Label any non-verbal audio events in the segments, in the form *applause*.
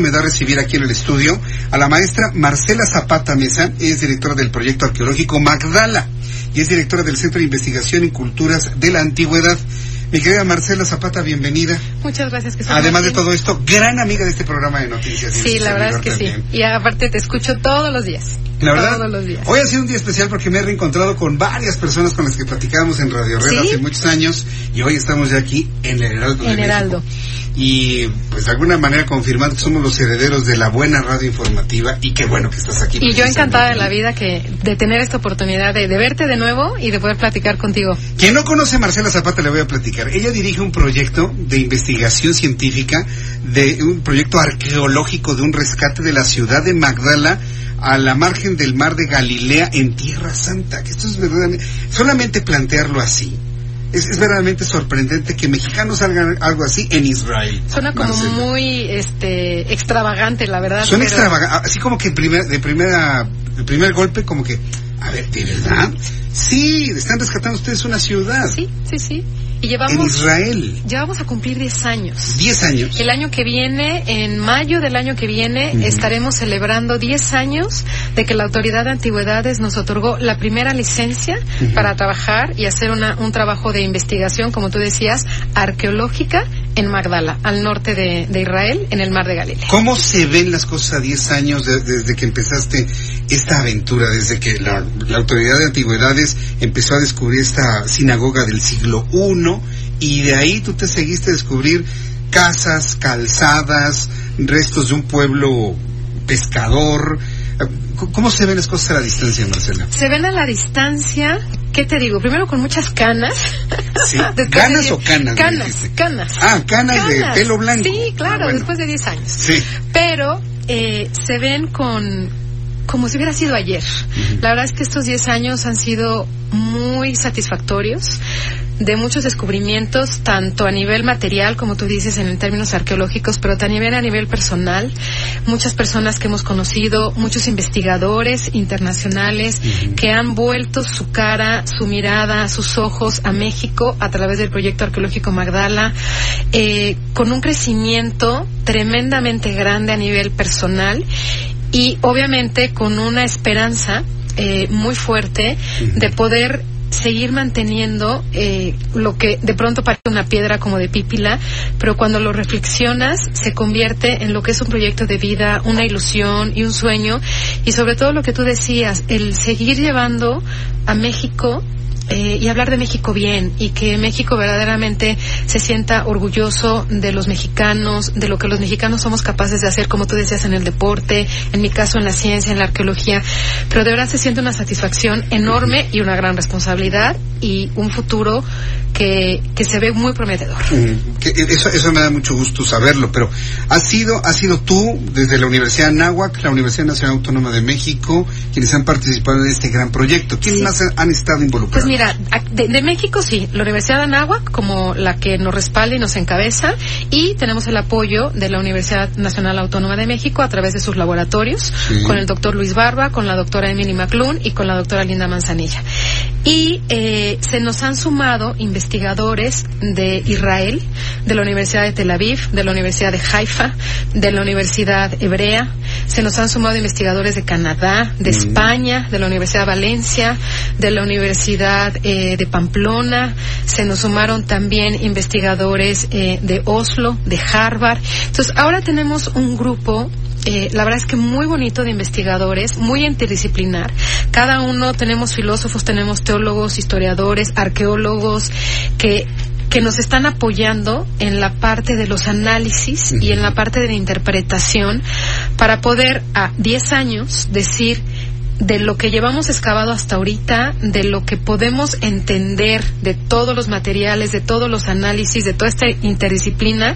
Me da recibir aquí en el estudio a la maestra Marcela Zapata Mesa, es directora del proyecto arqueológico Magdala y es directora del Centro de Investigación y Culturas de la Antigüedad. Mi querida Marcela Zapata, bienvenida. Muchas gracias. Que Además de todo esto, gran amiga de este programa de noticias. Sí, la verdad es que sí. Y aparte te escucho todos los días. La verdad, todos los días. hoy ha sido un día especial porque me he reencontrado con varias personas con las que platicábamos en Radio Red ¿Sí? hace muchos años y hoy estamos ya aquí en el Heraldo de En Heraldo. México. Y pues de alguna manera confirmando que somos los herederos de la buena radio informativa y qué bueno que estás aquí. Y yo encantada de la vida que de tener esta oportunidad de, de verte de nuevo y de poder platicar contigo. Quien no conoce a Marcela Zapata le voy a platicar. Ella dirige un proyecto de investigación científica, de un proyecto arqueológico de un rescate de la ciudad de Magdala a la margen del mar de Galilea en Tierra Santa. Que esto es verdaderamente, solamente plantearlo así. Es, es verdaderamente sorprendente que mexicanos hagan algo así en Israel. Suena como Marcela. muy este extravagante, la verdad. Suena pero- extravagante, así como que primer, de primera, de primer golpe, como que, a ver, ¿de verdad? Sí, están rescatando ustedes una ciudad Sí, sí, sí. Y en llevamos Israel. ya vamos a cumplir 10 años. 10 años. El año que viene, en mayo del año que viene, estaremos celebrando 10 años de que la Autoridad de Antigüedades nos otorgó la primera licencia para trabajar y hacer una- un trabajo de investigación, como tú decías, arqueológica en Magdala, al norte de, de Israel, en el mar de Galilea. ¿Cómo se ven las cosas a 10 años de- desde que empezaste esta aventura, desde que la, la autoridad de antigüedades empezó a descubrir esta sinagoga del siglo I y de ahí tú te seguiste a descubrir casas, calzadas, restos de un pueblo pescador? ¿Cómo se ven las cosas a la distancia, Marcela? Se ven a la distancia, ¿qué te digo? Primero con muchas canas. Sí. *laughs* De ¿Ganas diez- o canas, Canas, canas. Ah, canas, de pelo blanco. Sí, claro, Ah, bueno. después de 10 años. Sí. Pero eh, se ven con como si hubiera sido ayer. La verdad es que estos 10 años han sido muy satisfactorios, de muchos descubrimientos, tanto a nivel material, como tú dices, en términos arqueológicos, pero también a nivel personal. Muchas personas que hemos conocido, muchos investigadores internacionales que han vuelto su cara, su mirada, sus ojos a México a través del proyecto arqueológico Magdala, eh, con un crecimiento tremendamente grande a nivel personal y obviamente con una esperanza eh, muy fuerte de poder seguir manteniendo eh, lo que de pronto parece una piedra como de pípila, pero cuando lo reflexionas se convierte en lo que es un proyecto de vida, una ilusión y un sueño, y sobre todo lo que tú decías, el seguir llevando a México eh, y hablar de México bien y que México verdaderamente se sienta orgulloso de los mexicanos, de lo que los mexicanos somos capaces de hacer, como tú decías, en el deporte, en mi caso en la ciencia, en la arqueología, pero de verdad se siente una satisfacción enorme y una gran responsabilidad y un futuro que, que se ve muy prometedor. Mm, que eso, eso me da mucho gusto saberlo, pero has sido, has sido tú desde la Universidad de Anáhuac, la Universidad Nacional Autónoma de México, quienes han participado en este gran proyecto. ¿Quiénes Sí. más han- han estado involucrados? Pues mira, a- de, de México sí, la Universidad de Anáhuac como la que nos respalda y nos encabeza y tenemos el apoyo de la Universidad Nacional Autónoma de México a través de sus laboratorios Sí. con el doctor Luis Barba, con la doctora Emily McClune y con la doctora Linda Manzanilla. Y eh, se nos han sumado investigadores de Israel, de la Universidad de Tel Aviv, de la Universidad de Haifa, de la Universidad Hebrea, se nos han sumado investigadores de Canadá, de Mm. España, de la Universidad de Valencia, de la Universidad eh, de Pamplona, se nos sumaron también investigadores eh, de Oslo, de Harvard. Entonces, ahora tenemos un grupo eh, la verdad es que muy bonito de investigadores, muy interdisciplinar. Cada uno tenemos filósofos, tenemos teólogos, historiadores, arqueólogos que que nos están apoyando en la parte de los análisis y en la parte de la interpretación para poder a 10 años decir de lo que llevamos excavado hasta ahorita, de lo que podemos entender de todos los materiales, de todos los análisis, de toda esta interdisciplina,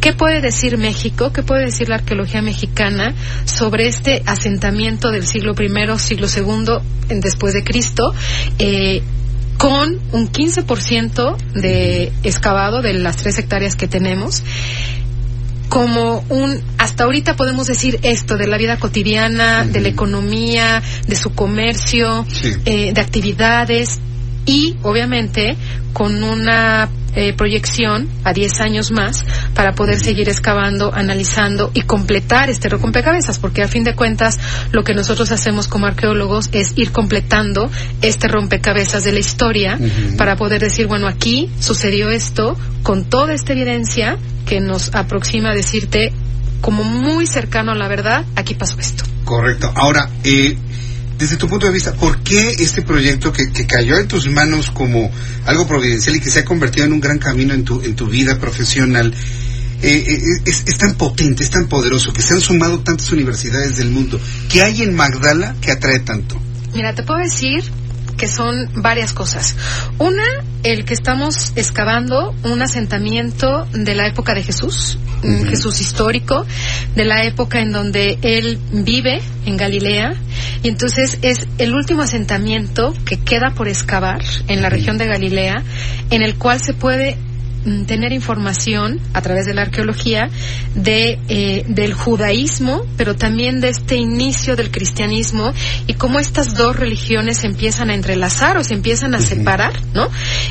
¿qué puede decir México, qué puede decir la arqueología mexicana sobre este asentamiento del siglo I, siglo II después de Cristo? Eh, con un 15% de excavado de las tres hectáreas que tenemos como un, hasta ahorita podemos decir esto de la vida cotidiana, de la economía, de su comercio, eh, de actividades y obviamente con una eh, proyección a 10 años más para poder seguir excavando, analizando y completar este rompecabezas, porque a fin de cuentas lo que nosotros hacemos como arqueólogos es ir completando este rompecabezas de la historia para poder decir, bueno, aquí sucedió esto con toda esta evidencia que nos aproxima a decirte como muy cercano a la verdad, aquí pasó esto. Correcto. Ahora, eh, desde tu punto de vista, ¿por qué este proyecto que, cayó en tus manos como algo providencial y que se ha convertido en un gran camino en tu, en tu vida profesional, eh, eh, es, es, tan potente, es tan poderoso, que se han sumado tantas universidades del mundo? ¿Qué hay en Magdala que atrae tanto? Mira, te puedo decir que son varias cosas. Una, el que estamos excavando un asentamiento de la época de Jesús, Jesús histórico, de la época en donde él vive en Galilea, y entonces es el último asentamiento que queda por excavar en la región de Galilea, en el cual se puede tener información a través de la arqueología de eh, del judaísmo, pero también de este inicio del cristianismo y cómo estas dos religiones se empiezan a entrelazar o se empiezan a separar, ¿no?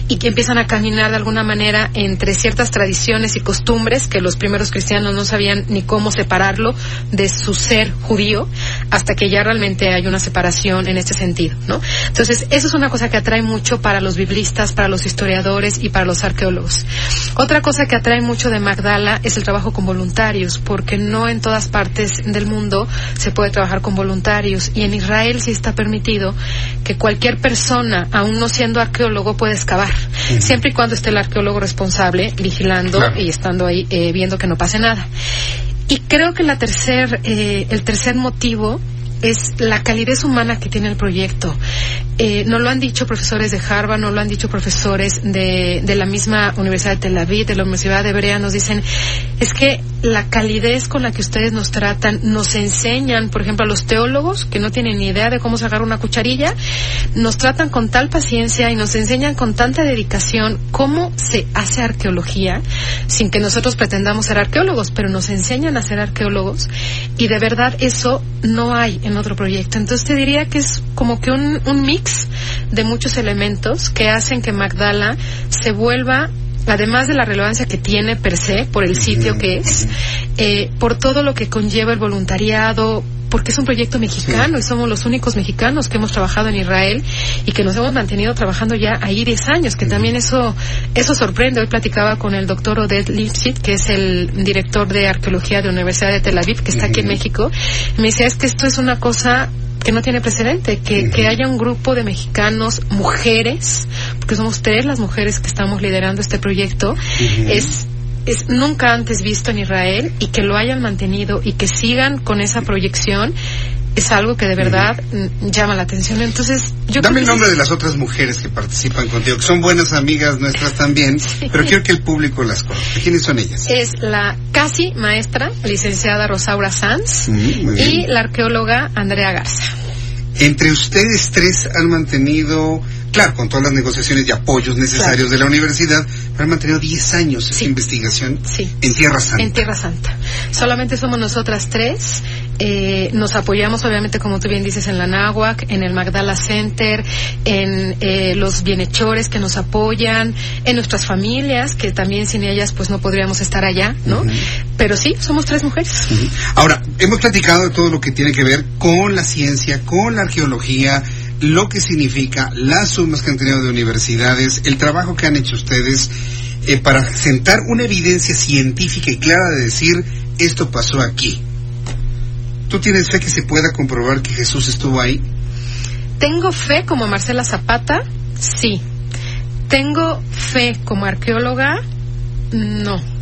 Y que empiezan a caminar de alguna manera entre ciertas tradiciones y costumbres que los primeros cristianos no sabían ni cómo separarlo de su ser judío hasta que ya realmente hay una separación en este sentido, ¿no? Entonces, eso es una cosa que atrae mucho para los biblistas, para los historiadores y para los arqueólogos. Otra cosa que atrae mucho de Magdala es el trabajo con voluntarios, porque no en todas partes del mundo se puede trabajar con voluntarios y en Israel sí está permitido que cualquier persona, aún no siendo arqueólogo, puede excavar, siempre y cuando esté el arqueólogo responsable vigilando y estando ahí eh, viendo que no pase nada. Y creo que la tercer, eh, el tercer motivo es la calidez humana que tiene el proyecto. Eh, no lo han dicho profesores de Harvard, no lo han dicho profesores de, de la misma Universidad de Tel Aviv, de la Universidad de Berea, nos dicen, es que la calidez con la que ustedes nos tratan, nos enseñan, por ejemplo, a los teólogos que no tienen ni idea de cómo sacar una cucharilla, nos tratan con tal paciencia y nos enseñan con tanta dedicación cómo se hace arqueología, sin que nosotros pretendamos ser arqueólogos, pero nos enseñan a ser arqueólogos y de verdad eso no hay en otro proyecto. Entonces te diría que es como que un, un mix de muchos elementos que hacen que Magdala se vuelva además de la relevancia que tiene per se por el sitio que es, eh, por todo lo que conlleva el voluntariado, porque es un proyecto mexicano y somos los únicos mexicanos que hemos trabajado en Israel y que nos hemos mantenido trabajando ya ahí 10 años, que también eso eso sorprende. Hoy platicaba con el doctor Oded Lipsit, que es el director de arqueología de la Universidad de Tel Aviv, que está aquí en México. me decía, es que esto es una cosa que no tiene precedente, que, que haya un grupo de mexicanos, mujeres, porque somos tres las mujeres que estamos liderando este proyecto, es es nunca antes visto en Israel y que lo hayan mantenido y que sigan con esa proyección es algo que de verdad llama la atención. Entonces, yo Dame el nombre de las otras mujeres que participan contigo, que son buenas amigas nuestras también, *laughs* pero quiero que el público las conozca. ¿Quiénes son ellas? Es la casi maestra, licenciada Rosaura Sanz, y la arqueóloga Andrea Garza. Entre ustedes tres han mantenido claro, con todas las negociaciones y apoyos necesarios de la universidad, pero han mantenido 10 años esa investigación en Tierra Santa. En Tierra Santa. Solamente somos nosotras tres. Eh, nos apoyamos, obviamente, como tú bien dices, en la NAWAC, en el Magdala Center, en eh, los bienhechores que nos apoyan, en nuestras familias, que también sin ellas, pues no podríamos estar allá, ¿no? Pero sí, somos tres mujeres. Ahora, hemos platicado de todo lo que tiene que ver con la ciencia, con la arqueología, lo que significa las sumas que han tenido de universidades, el trabajo que han hecho ustedes eh, para sentar una evidencia científica y clara de decir esto pasó aquí. ¿Tú tienes fe que se pueda comprobar que Jesús estuvo ahí? Tengo fe como Marcela Zapata, sí. Tengo fe como arqueóloga, no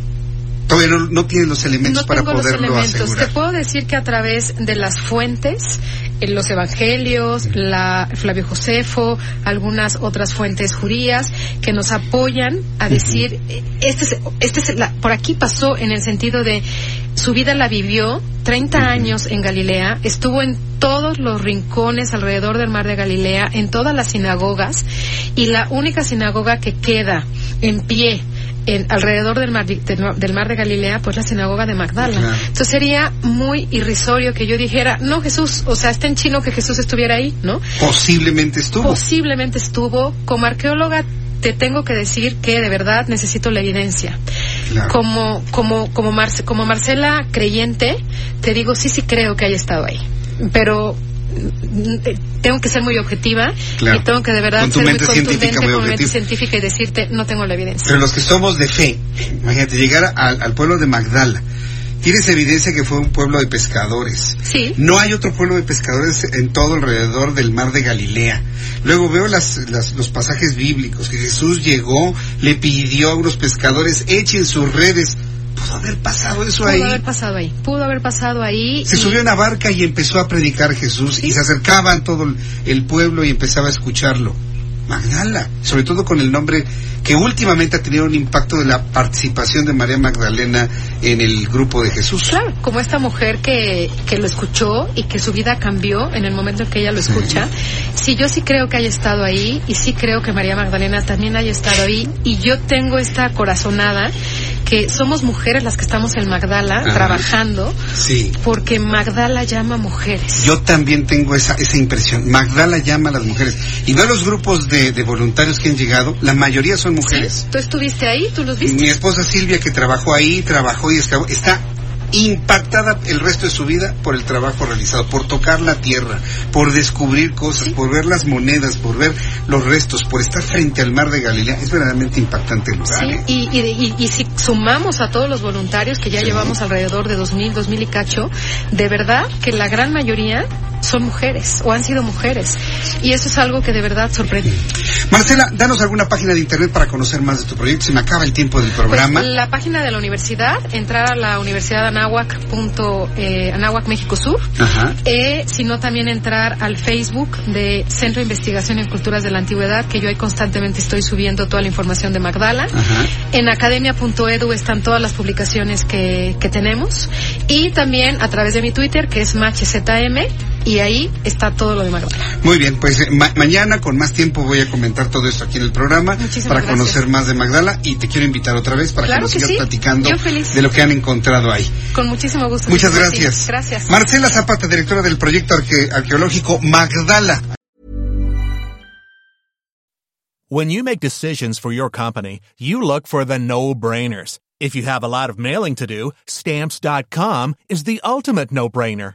Todavía no, no tiene los elementos no para tengo los poderlo elementos. asegurar. Te puedo decir que a través de las fuentes, en los evangelios, la Flavio Josefo, algunas otras fuentes judías que nos apoyan a decir, eh, este es, este es la- por aquí pasó en el sentido de su vida la vivió 30 años en Galilea, estuvo en todos los rincones alrededor del mar de Galilea, en todas las sinagogas, y la única sinagoga que queda en pie en, alrededor del mar, del, del mar de Galilea, pues la sinagoga de Magdala. Claro. Entonces sería muy irrisorio que yo dijera, no Jesús, o sea, está en chino que Jesús estuviera ahí, ¿no? Posiblemente estuvo. Posiblemente estuvo. Como arqueóloga te tengo que decir que de verdad necesito la evidencia. Claro. Como, como, como, Marce- como Marcela creyente, te digo, sí, sí creo que haya estado ahí. Pero tengo que ser muy objetiva Claro. y tengo que de verdad Con tu ser muy contundente muy con mi mente científica y decirte, no tengo la evidencia. Pero los que somos de fe, imagínate, llegar al, al pueblo de Magdala, tienes evidencia que fue un pueblo de pescadores. Sí. No hay otro pueblo de pescadores en todo alrededor del mar de Galilea. Luego veo las, las- los pasajes bíblicos, que Jesús llegó, le pidió a unos pescadores, echen sus redes. Pudo haber pasado eso Pudo ahí. haber pasado ahí. Pudo haber pasado ahí. Se y- subió a una barca y empezó a predicar Jesús y se acercaban todo el- pueblo y empezaba a escucharlo. Magdala, sobre todo con el nombre que últimamente ha tenido un impacto de la participación de María Magdalena en el grupo de Jesús. Claro, como esta mujer que, que lo escuchó y que su vida cambió en el momento en que ella lo escucha. Sí, yo sí creo que haya estado ahí y sí creo que María Magdalena también haya estado ahí y yo tengo esta corazonada que somos mujeres las que estamos en Magdala Ajá. trabajando Sí. porque Magdala llama mujeres. Yo también tengo esa, esa impresión. Magdala llama a las mujeres. Y veo los grupos de, de voluntarios que han llegado, la mayoría son mujeres. Tú estuviste ahí, tú los viste. Mi esposa Silvia, que trabajó ahí, trabajó y está impactada el resto de su vida por el trabajo realizado, por tocar la tierra, por descubrir cosas, por ver las monedas, por ver los restos, por estar frente al mar de Galilea. Es verdaderamente impactante el lugar. Sí, ¿eh? y, y, y, y si sumamos a todos los voluntarios, que ya Sí. llevamos alrededor de 2.000, 2.000 y cacho, de verdad que la gran mayoría son mujeres o han sido mujeres. Y eso es algo que de verdad sorprende. Marcela, danos alguna página de internet para conocer más de tu proyecto. Se me acaba el tiempo del programa. Pues, la página de la universidad, entrar a la universidad Anáhuac, punto, eh, Anáhuac México Sur, Ajá. eh, sino también entrar al Facebook de Centro de Investigación en Culturas de la Antigüedad, que yo ahí constantemente estoy subiendo toda la información de Magdala. Ajá. En academia.edu están todas las publicaciones que, que tenemos y también a través de mi Twitter que es MachZM y ahí está todo lo de Magdala. Muy bien, pues eh, ma- mañana con más tiempo voy a comentar todo esto aquí en el programa Muchísimas para gracias. conocer más de Magdala y te quiero invitar otra vez para Claro que nos que sigas sí. platicando de lo que han encontrado ahí. Con muchísimo gusto. Muchas gracias. Gracias. Marcela Zapata, directora del proyecto arque- arqueológico Magdala. When you make decisions for your company, you look for the no-brainers. If you have a lot of mailing to do, stamps.com is the ultimate no-brainer.